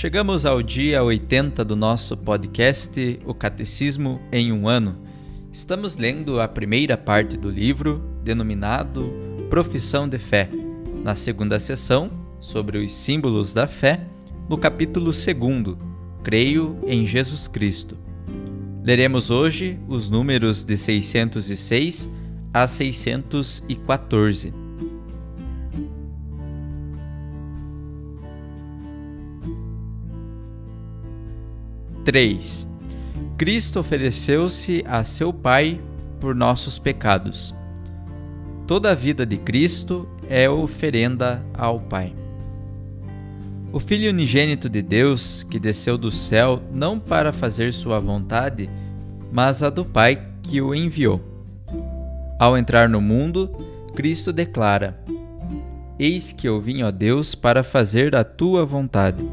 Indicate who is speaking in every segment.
Speaker 1: Chegamos ao dia 80 do nosso podcast O Catecismo em um ano Estamos lendo a primeira parte do livro, denominado Profissão de Fé, na segunda sessão, sobre os símbolos da fé, no capítulo 2, Creio em Jesus Cristo. Leremos hoje os números de 606 a 614. Três. Cristo ofereceu-se a seu Pai por nossos pecados. Toda a vida de Cristo é oferenda ao Pai. O Filho unigênito de Deus, que desceu do céu não para fazer sua vontade, mas a do Pai que o enviou. Ao entrar no mundo, Cristo declara: Eis que eu vim, ó Deus, para fazer a tua vontade.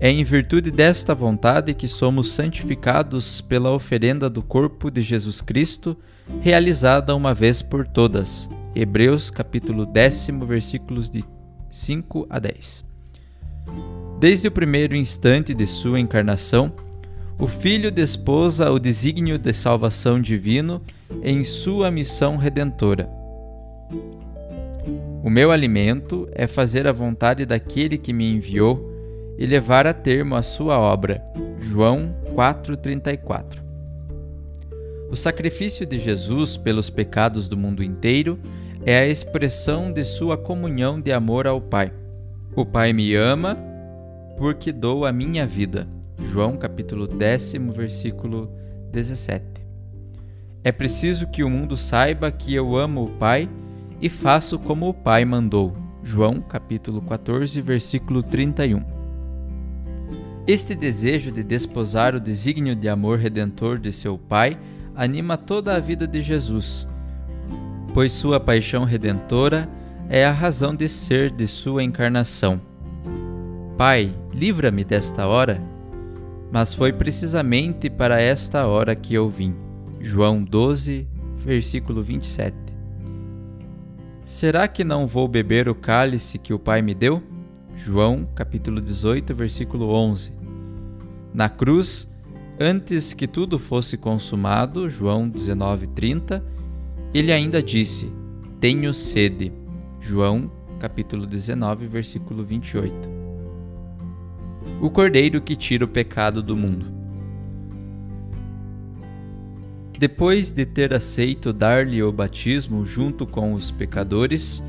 Speaker 1: É em virtude desta vontade que somos santificados pela oferenda do corpo de Jesus Cristo, realizada uma vez por todas. Hebreus capítulo 10, versículos de 5 a 10. Desde o primeiro instante de sua encarnação, o Filho desposa o desígnio de salvação divino em sua missão redentora. O meu alimento é fazer a vontade daquele que me enviou e levar a termo a sua obra. João 4:34. O sacrifício de Jesus pelos pecados do mundo inteiro é a expressão de sua comunhão de amor ao Pai. O Pai me ama porque dou a minha vida. João capítulo 10, versículo 17. É preciso que o mundo saiba que eu amo o Pai e faço como o Pai mandou. João capítulo 14, versículo 31. Este desejo de desposar o desígnio de amor redentor de seu Pai anima toda a vida de Jesus, pois sua paixão redentora é a razão de ser de sua encarnação. Pai, livra-me desta hora. Mas foi precisamente para esta hora que eu vim. João 12, versículo 27. Será que não vou beber o cálice que o Pai me deu? João, capítulo 18, versículo 11. Na cruz, antes que tudo fosse consumado, João 19:30, ele ainda disse: Tenho sede. João, capítulo 19, versículo 28. O Cordeiro que tira o pecado do mundo. Depois de ter aceito dar-lhe o batismo junto com os pecadores,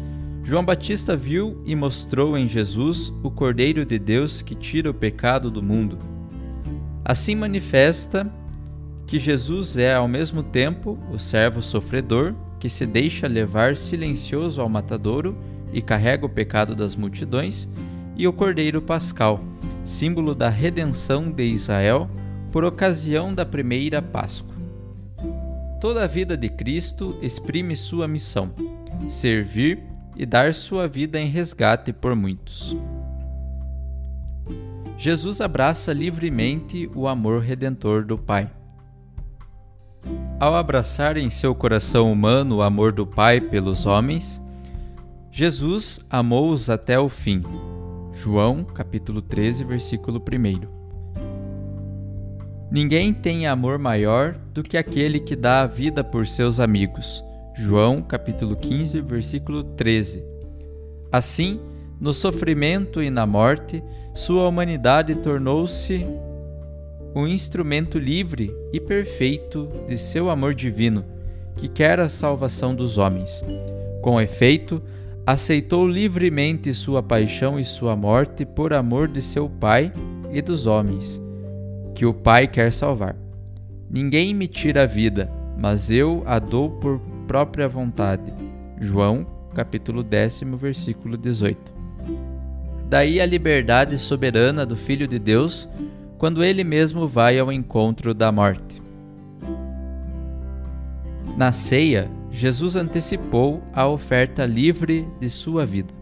Speaker 1: João Batista viu e mostrou em Jesus o Cordeiro de Deus que tira o pecado do mundo. Assim manifesta que Jesus é ao mesmo tempo o servo sofredor que se deixa levar silencioso ao matadouro e carrega o pecado das multidões, e o Cordeiro Pascal, símbolo da redenção de Israel por ocasião da primeira Páscoa. Toda a vida de Cristo exprime sua missão: servir e dar sua vida em resgate por muitos. Jesus abraça livremente o amor redentor do Pai. Ao abraçar em seu coração humano o amor do Pai pelos homens, Jesus amou-os até o fim. João, capítulo 13, versículo 1. Ninguém tem amor maior do que aquele que dá a vida por seus amigos. João capítulo 15, versículo 13. Assim, no sofrimento e na morte, sua humanidade tornou-se um instrumento livre e perfeito de seu amor divino, que quer a salvação dos homens. Com efeito, aceitou livremente sua paixão e sua morte por amor de seu Pai e dos homens, que o Pai quer salvar. Ninguém me tira a vida, mas eu a dou por própria vontade. João, capítulo 10, versículo 18. Daí a liberdade soberana do Filho de Deus, quando ele mesmo vai ao encontro da morte. Na ceia, Jesus antecipou a oferta livre de sua vida.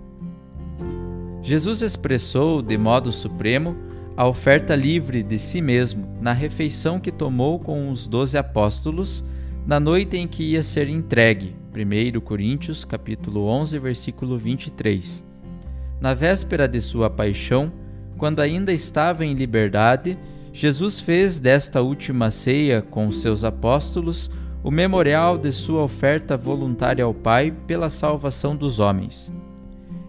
Speaker 1: Jesus expressou de modo supremo a oferta livre de si mesmo na refeição que tomou com os doze apóstolos na noite em que ia ser entregue. 1 Coríntios capítulo 11, versículo 23. Na véspera de sua paixão, quando ainda estava em liberdade, Jesus fez desta última ceia com seus apóstolos o memorial de sua oferta voluntária ao Pai pela salvação dos homens.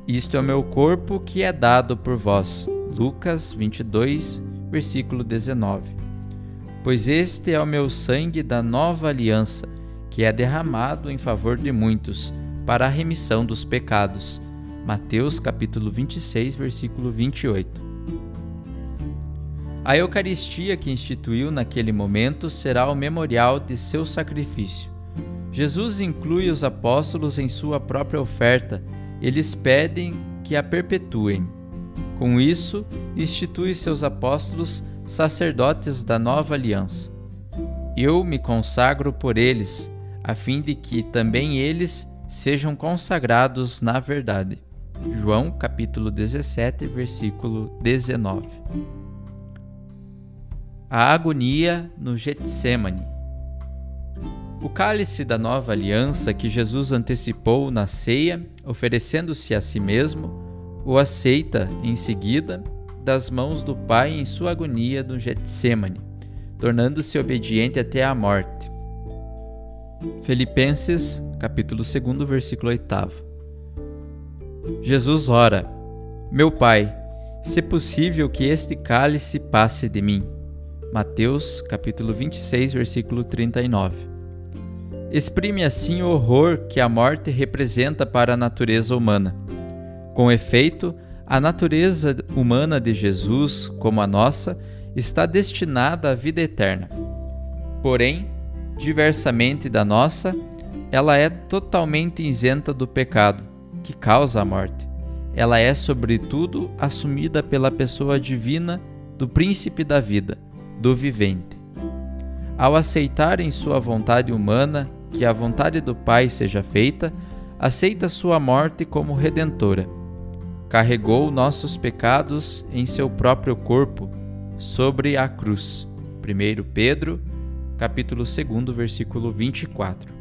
Speaker 1: Isto é o meu corpo que é dado por vós. Lucas 22, versículo 19. Pois este é o meu sangue da nova aliança, que é derramado em favor de muitos, para a remissão dos pecados. Mateus capítulo 26, versículo 28. A Eucaristia que instituiu naquele momento será o memorial de seu sacrifício. Jesus inclui os apóstolos em sua própria oferta, eles pedem que a perpetuem. Com isso, institui seus apóstolos sacerdotes da nova aliança. Eu me consagro por eles, a fim de que também eles sejam consagrados na verdade. João capítulo 17, versículo 19. A agonia no Getsemane. O cálice da nova aliança que Jesus antecipou na ceia, oferecendo-se a si mesmo, o aceita em seguida das mãos do Pai em sua agonia no Getsemane, tornando-se obediente até a morte. Filipenses, capítulo 2, versículo 8. Jesus ora: Meu Pai, se possível que este cálice passe de mim. Mateus, capítulo 26, versículo 39. Exprime assim o horror que a morte representa para a natureza humana com efeito, a natureza humana de Jesus, como a nossa, está destinada à vida eterna. Porém, diversamente da nossa, ela é totalmente isenta do pecado, que causa a morte. Ela é, sobretudo, assumida pela pessoa divina do príncipe da vida, do vivente. Ao aceitar em sua vontade humana que a vontade do Pai seja feita, aceita sua morte como redentora carregou nossos pecados em seu próprio corpo sobre a cruz. 1 Pedro, capítulo 2, versículo 24.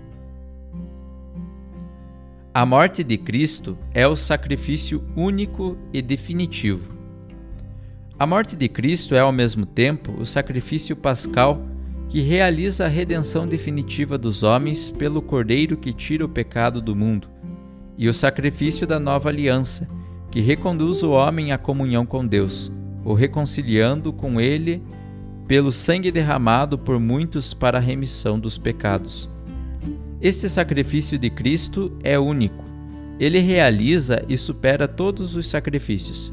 Speaker 1: A morte de Cristo é o sacrifício único e definitivo. A morte de Cristo é ao mesmo tempo o sacrifício pascal que realiza a redenção definitiva dos homens pelo Cordeiro que tira o pecado do mundo, e o sacrifício da nova aliança, que reconduz o homem à comunhão com Deus, o reconciliando com Ele pelo sangue derramado por muitos para a remissão dos pecados. Este sacrifício de Cristo é único. Ele realiza e supera todos os sacrifícios.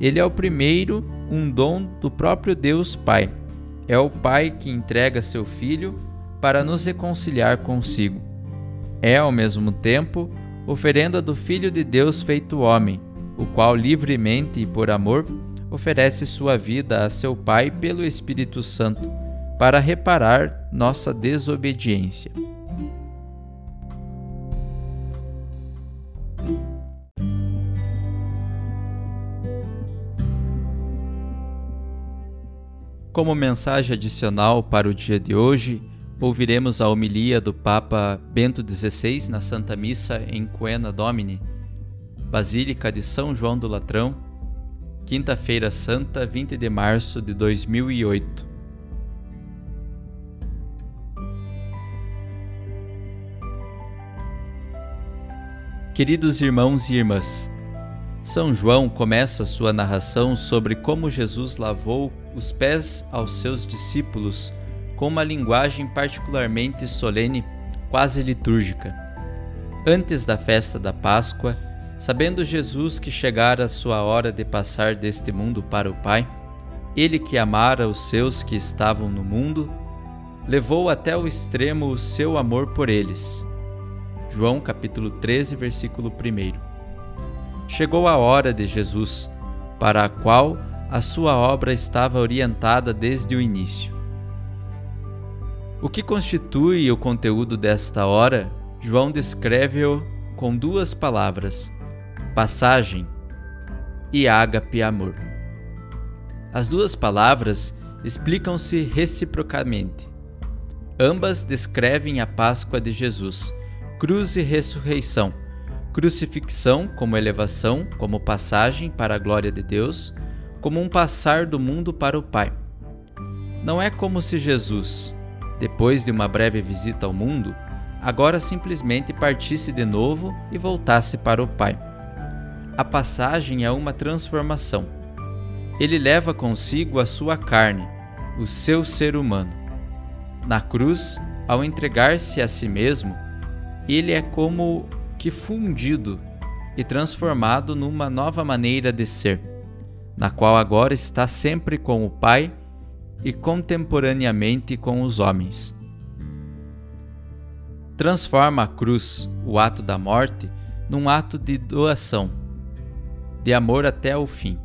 Speaker 1: Ele é o primeiro, um dom do próprio Deus Pai. É o Pai que entrega seu Filho para nos reconciliar consigo. É, ao mesmo tempo, oferenda do Filho de Deus feito homem o qual livremente e por amor oferece sua vida a seu Pai pelo Espírito Santo, para reparar nossa desobediência. Como mensagem adicional para o dia de hoje, ouviremos a homilia do Papa Bento XVI na Santa Missa em Coena Domini, Basílica de São João do Latrão, quinta-feira santa, 20 de março de 2008. Queridos irmãos e irmãs, São João começa sua narração sobre como Jesus lavou os pés aos seus discípulos com uma linguagem particularmente solene, quase litúrgica. Antes da festa da Páscoa, sabendo Jesus que chegara a sua hora de passar deste mundo para o Pai, ele que amara os seus que estavam no mundo, levou até o extremo o seu amor por eles João capítulo 13, versículo 1. Chegou a hora de Jesus, para a qual a sua obra estava orientada desde o início. O que constitui o conteúdo desta hora, João descreve-o com duas palavras: passagem e ágape amor. As duas palavras explicam-se reciprocamente. Ambas descrevem a Páscoa de Jesus cruz e ressurreição, crucifixão como elevação, como passagem para a glória de Deus, como um passar do mundo para o Pai. Não é como se Jesus, depois de uma breve visita ao mundo, agora simplesmente partisse de novo e voltasse para o Pai. A passagem é uma transformação. Ele leva consigo a sua carne, o seu ser humano. Na cruz, ao entregar-se a si mesmo, ele é como que fundido e transformado numa nova maneira de ser, na qual agora está sempre com o Pai e contemporaneamente com os homens. Transforma a cruz, o ato da morte, num ato de doação, de amor até o fim.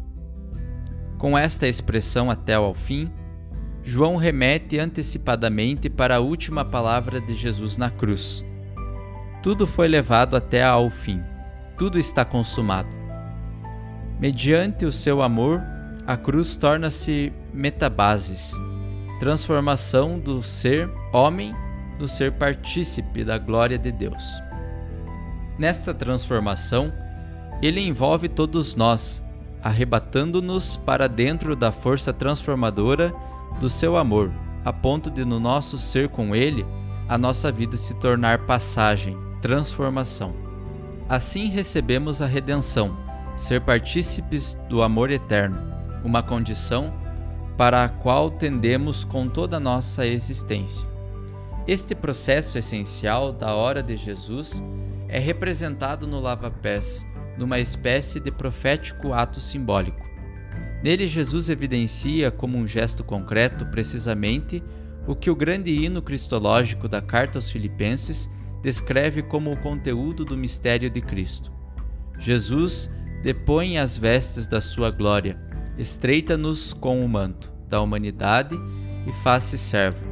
Speaker 1: Com esta expressão até ao fim, João remete antecipadamente para a última palavra de Jesus na cruz tudo foi levado até ao fim, tudo está consumado. Mediante o seu amor, a cruz torna-se metabases, transformação do ser homem no ser partícipe da glória de Deus. Nesta transformação, ele envolve todos nós, arrebatando-nos para dentro da força transformadora do seu amor, a ponto de no nosso ser com ele, a nossa vida se tornar passagem, transformação. Assim recebemos a redenção, ser partícipes do amor eterno, uma condição para a qual tendemos com toda a nossa existência. Este processo essencial da hora de Jesus é representado no lava-pés, numa espécie de profético ato simbólico. Nele, Jesus evidencia como um gesto concreto precisamente o que o grande hino cristológico da Carta aos Filipenses descreve como o conteúdo do mistério de Cristo. Jesus depõe as vestes da sua glória, estreita-nos com o manto da humanidade e faz-se servo.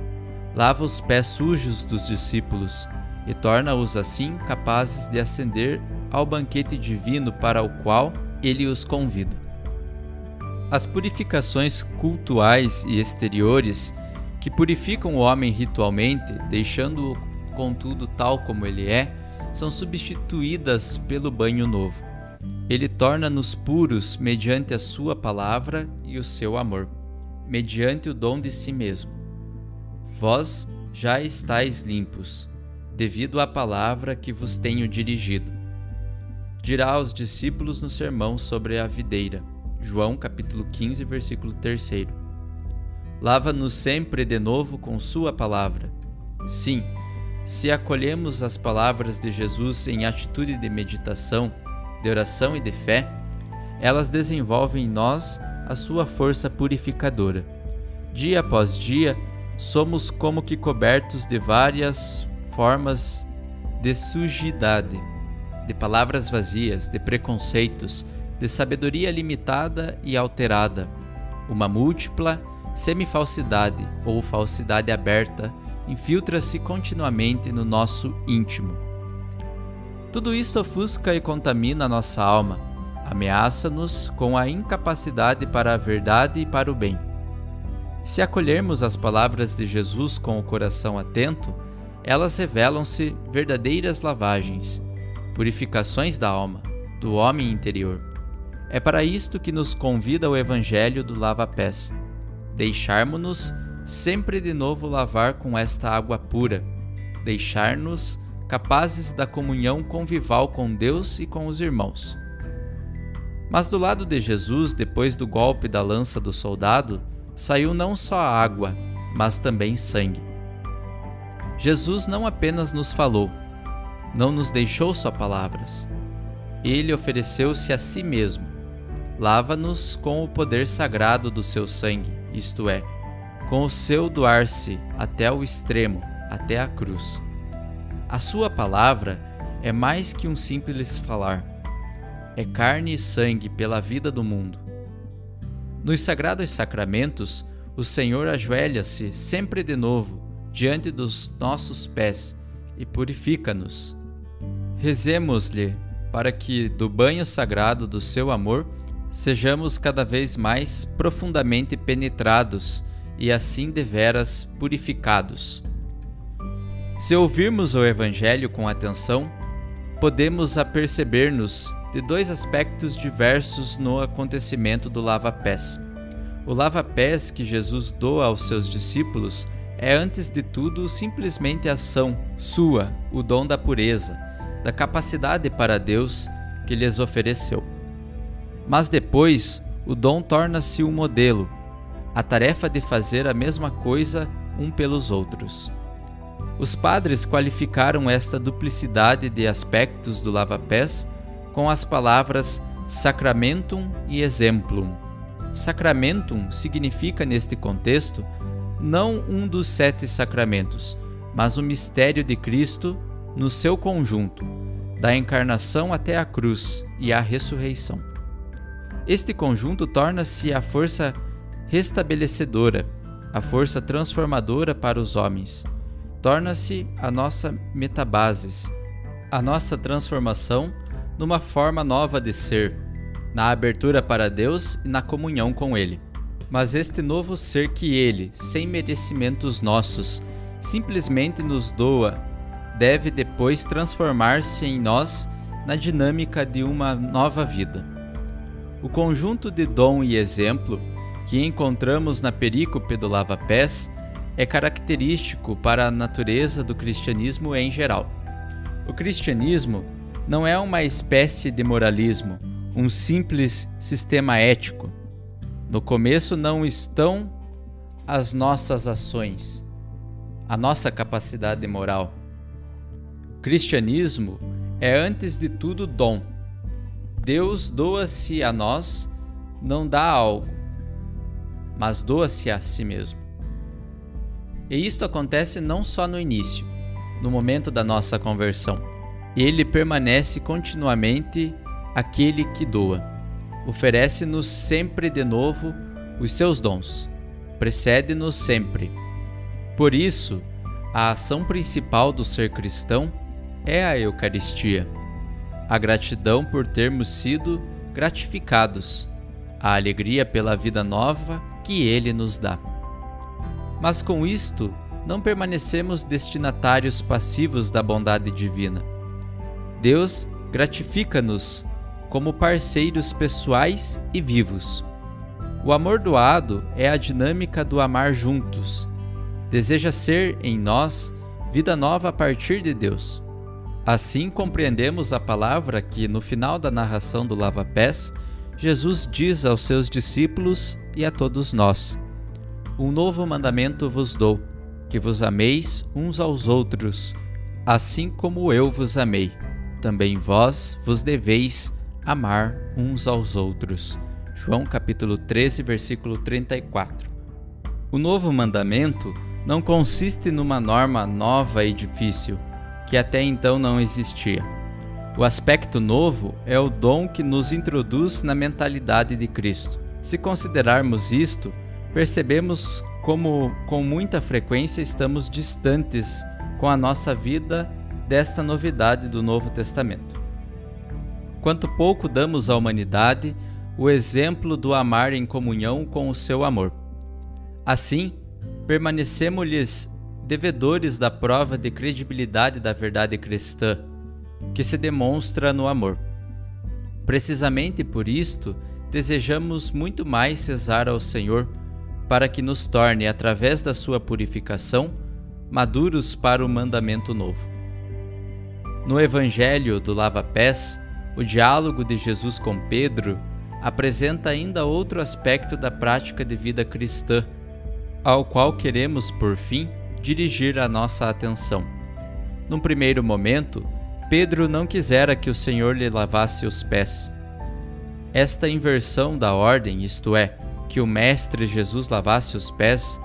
Speaker 1: Lava os pés sujos dos discípulos e torna-os assim capazes de ascender ao banquete divino para o qual ele os convida. As purificações cultuais e exteriores que purificam o homem ritualmente, deixando-o contudo, tal como ele é, são substituídas pelo banho novo. Ele torna-nos puros mediante a Sua palavra e o seu amor, mediante o dom de si mesmo. Vós já estáis limpos, devido à palavra que vos tenho dirigido. Dirá aos discípulos no sermão sobre a videira. João capítulo 15, versículo 3. Lava-nos sempre de novo com sua palavra. Sim, se acolhemos as palavras de Jesus em atitude de meditação, de oração e de fé, elas desenvolvem em nós a sua força purificadora. Dia após dia, somos como que cobertos de várias formas de sujidade, de palavras vazias, de preconceitos, de sabedoria limitada e alterada, uma múltipla semifalsidade ou falsidade aberta infiltra-se continuamente no nosso íntimo. Tudo isso ofusca e contamina nossa alma, ameaça-nos com a incapacidade para a verdade e para o bem. Se acolhermos as palavras de Jesus com o coração atento, elas revelam-se verdadeiras lavagens, purificações da alma, do homem interior. É para isto que nos convida o Evangelho do lava-pés. Deixarmos-nos sempre de novo lavar com esta água pura, deixar-nos capazes da comunhão convival com Deus e com os irmãos. Mas do lado de Jesus, depois do golpe da lança do soldado, saiu não só água, mas também sangue. Jesus não apenas nos falou, não nos deixou só palavras. Ele ofereceu-se a si mesmo. Lava-nos com o poder sagrado do seu sangue, isto é, com o seu doar-se até o extremo, até a cruz. A sua palavra é mais que um simples falar. É carne e sangue pela vida do mundo. Nos sagrados sacramentos, o Senhor ajoelha-se sempre de novo diante dos nossos pés e purifica-nos. Rezemos-lhe para que, do banho sagrado do seu amor, sejamos cada vez mais profundamente penetrados e assim deveras purificados. Se ouvirmos o Evangelho com atenção, podemos aperceber-nos de dois aspectos diversos no acontecimento do lava-pés. O lava-pés que Jesus doa aos seus discípulos é, antes de tudo, simplesmente ação sua, o dom da pureza, da capacidade para Deus que lhes ofereceu. Mas depois, o dom torna-se um modelo, a tarefa de fazer a mesma coisa um pelos outros. Os padres qualificaram esta duplicidade de aspectos do lava-pés com as palavras sacramentum e exemplum. Sacramentum significa, neste contexto, não um dos sete sacramentos, mas o mistério de Cristo no seu conjunto, da encarnação até a cruz e a ressurreição. Este conjunto torna-se a força restabelecedora, a força transformadora para os homens torna-se a nossa metabases, a nossa transformação numa forma nova de ser, na abertura para Deus e na comunhão com Ele. Mas este novo ser que Ele, sem merecimentos nossos, simplesmente nos doa, deve depois transformar-se em nós na dinâmica de uma nova vida. O conjunto de dom e exemplo que encontramos na perícope do lava-pés é característico para a natureza do cristianismo em geral. O cristianismo não é uma espécie de moralismo, um simples sistema ético. No começo não estão as nossas ações, a nossa capacidade moral. Cristianismo é antes de tudo dom. Deus doa-se a nós, não dá algo, mas doa-se a si mesmo. E isto acontece não só no início, no momento da nossa conversão. Ele permanece continuamente aquele que doa. Oferece-nos sempre de novo os seus dons. Precede-nos sempre. Por isso, a ação principal do ser cristão é a Eucaristia. A gratidão por termos sido gratificados, a alegria pela vida nova que Ele nos dá. Mas com isto, não permanecemos destinatários passivos da bondade divina. Deus gratifica-nos como parceiros pessoais e vivos. O amor doado é a dinâmica do amar juntos. Deseja ser em nós vida nova a partir de Deus. Assim compreendemos a palavra que, no final da narração do lava-pés, Jesus diz aos seus discípulos e a todos nós: um novo mandamento vos dou, que vos ameis uns aos outros, assim como eu vos amei. Também vós vos deveis amar uns aos outros. João capítulo 13, versículo 34. O novo mandamento não consiste numa norma nova e difícil, que até então não existia. O aspecto novo é o dom que nos introduz na mentalidade de Cristo. Se considerarmos isto, percebemos como com muita frequência estamos distantes com a nossa vida desta novidade do Novo Testamento. Quanto pouco damos à humanidade o exemplo do amar em comunhão com o seu amor. Assim, permanecemos-lhes devedores da prova de credibilidade da verdade cristã, que se demonstra no amor. Precisamente por isto, desejamos muito mais cesar ao Senhor para que nos torne, através da sua purificação, maduros para o mandamento novo. No Evangelho do Lava Pés, o diálogo de Jesus com Pedro apresenta ainda outro aspecto da prática de vida cristã, ao qual queremos, por fim, dirigir a nossa atenção. Num primeiro momento, Pedro não quisera que o Senhor lhe lavasse os pés. Esta inversão da ordem, isto é, que o Mestre Jesus lavasse os pés,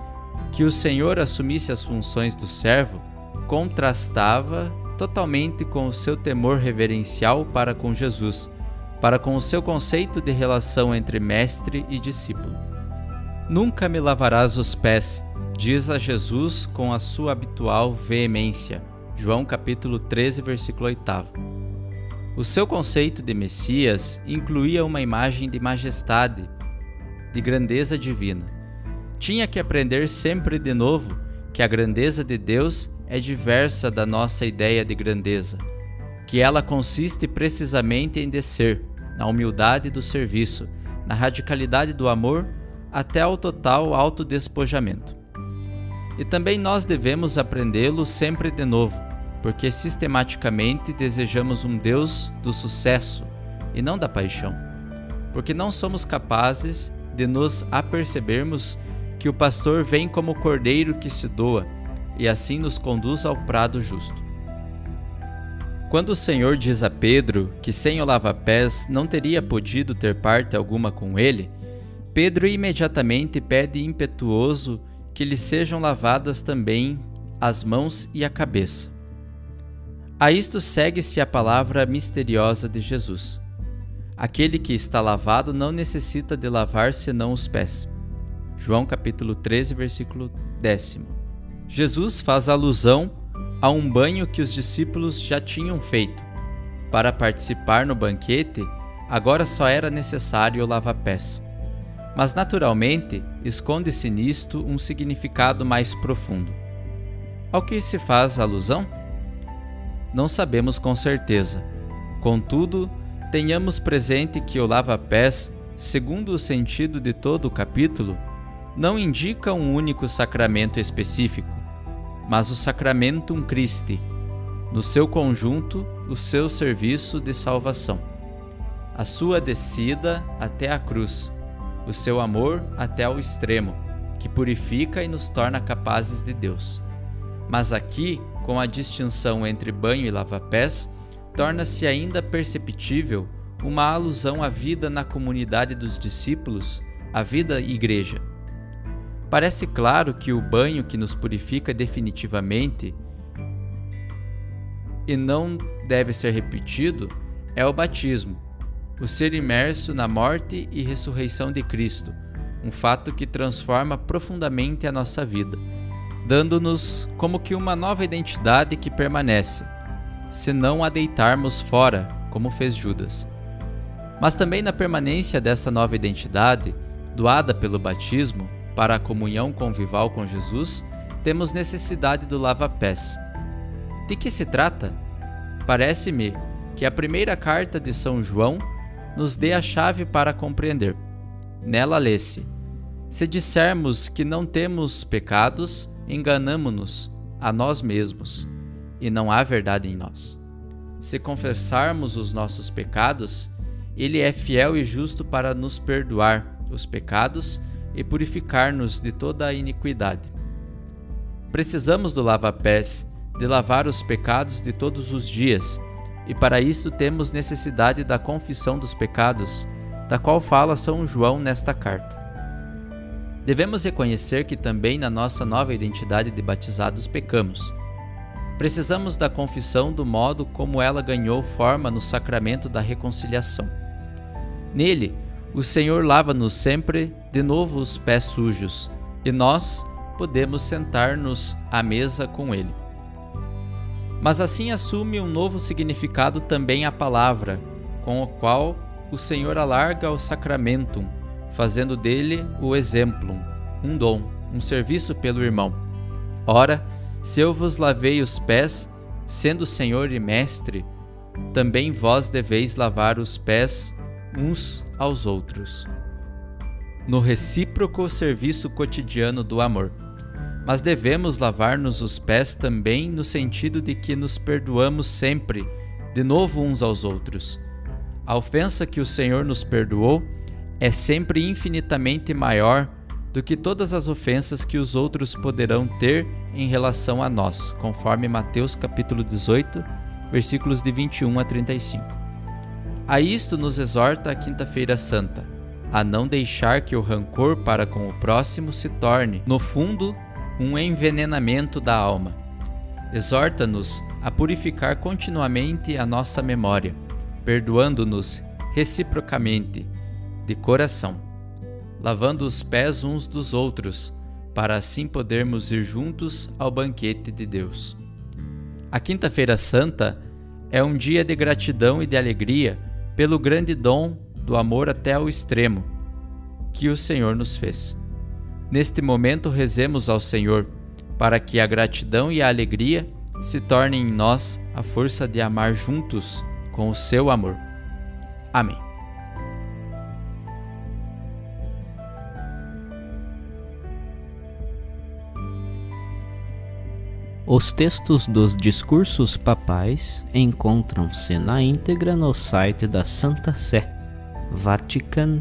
Speaker 1: que o Senhor assumisse as funções do servo, contrastava totalmente com o seu temor reverencial para com Jesus, para com o seu conceito de relação entre mestre e discípulo. Nunca me lavarás os pés, diz a Jesus com a sua habitual veemência. João capítulo 13, versículo 8. O seu conceito de Messias incluía uma imagem de majestade, de grandeza divina. Tinha que aprender sempre de novo que a grandeza de Deus é diversa da nossa ideia de grandeza, que ela consiste precisamente em descer, na humildade do serviço, na radicalidade do amor, até ao total autodespojamento. E também nós devemos aprendê-lo sempre de novo, porque sistematicamente desejamos um Deus do sucesso e não da paixão, porque não somos capazes de nos apercebermos que o pastor vem como cordeiro que se doa e assim nos conduz ao prado justo. Quando o Senhor diz a Pedro que sem o lava-pés não teria podido ter parte alguma com ele, Pedro imediatamente pede impetuoso que lhe sejam lavadas também as mãos e a cabeça. A isto segue-se a palavra misteriosa de Jesus. Aquele que está lavado não necessita de lavar senão os pés. João capítulo 13, versículo décimo. Jesus faz alusão a um banho que os discípulos já tinham feito. Para participar no banquete, agora só era necessário lavar pés. Mas naturalmente, esconde-se nisto um significado mais profundo. Ao que se faz alusão? Não sabemos com certeza. Contudo, tenhamos presente que o lava-pés, segundo o sentido de todo o capítulo, não indica um único sacramento específico mas o Sacramentum Christi, no seu conjunto, o seu serviço de salvação, a sua descida até a cruz, o seu amor até ao extremo, que purifica e nos torna capazes de Deus. Mas aqui, com a distinção entre banho e lava-pés, torna-se ainda perceptível uma alusão à vida na comunidade dos discípulos, à vida igreja Parece claro que o banho que nos purifica definitivamente e não deve ser repetido é o batismo, o ser imerso na morte e ressurreição de Cristo, um fato que transforma profundamente a nossa vida, dando-nos como que uma nova identidade que permanece, se não a deitarmos fora, como fez Judas. Mas também na permanência dessa nova identidade, doada pelo batismo, para a comunhão convival com Jesus, temos necessidade do lava-pés. De que se trata? Parece-me que a primeira carta de São João nos dê a chave para compreender. Nela lê-se: Se dissermos que não temos pecados, enganamo-nos a nós mesmos, e não há verdade em nós. Se confessarmos os nossos pecados, ele é fiel e justo para nos perdoar os pecados e purificar-nos de toda a iniquidade. Precisamos do lava-pés, de lavar os pecados de todos os dias, e para isso temos necessidade da confissão dos pecados, da qual fala São João nesta carta. Devemos reconhecer que também na nossa nova identidade de batizados pecamos. Precisamos da confissão do modo como ela ganhou forma no sacramento da reconciliação. Nele, o Senhor lava-nos sempre de novo os pés sujos, e nós podemos sentar-nos à mesa com Ele. Mas assim assume um novo significado também a palavra, com o qual o Senhor alarga o sacramentum, fazendo dele o exemplo, um dom, um serviço pelo irmão. Ora, se eu vos lavei os pés, sendo Senhor e Mestre, também vós deveis lavar os pés uns aos outros. No recíproco serviço cotidiano do amor. Mas devemos lavar-nos os pés também no sentido de que nos perdoamos sempre, de novo uns aos outros. A ofensa que o Senhor nos perdoou é sempre infinitamente maior do que todas as ofensas que os outros poderão ter em relação a nós, conforme Mateus capítulo 18, versículos de 21 a 35. A isto nos exorta a Quinta-feira Santa, a não deixar que o rancor para com o próximo se torne, no fundo, um envenenamento da alma. Exorta-nos a purificar continuamente a nossa memória, perdoando-nos reciprocamente, de coração, lavando os pés uns dos outros, para assim podermos ir juntos ao banquete de Deus. A Quinta-feira Santa é um dia de gratidão e de alegria pelo grande dom do amor até ao extremo que o Senhor nos fez. Neste momento, rezemos ao Senhor, para que a gratidão e a alegria se tornem em nós a força de amar juntos com o seu amor. Amém.
Speaker 2: Os textos dos discursos papais encontram-se na íntegra no site da Santa Sé, vatican.va.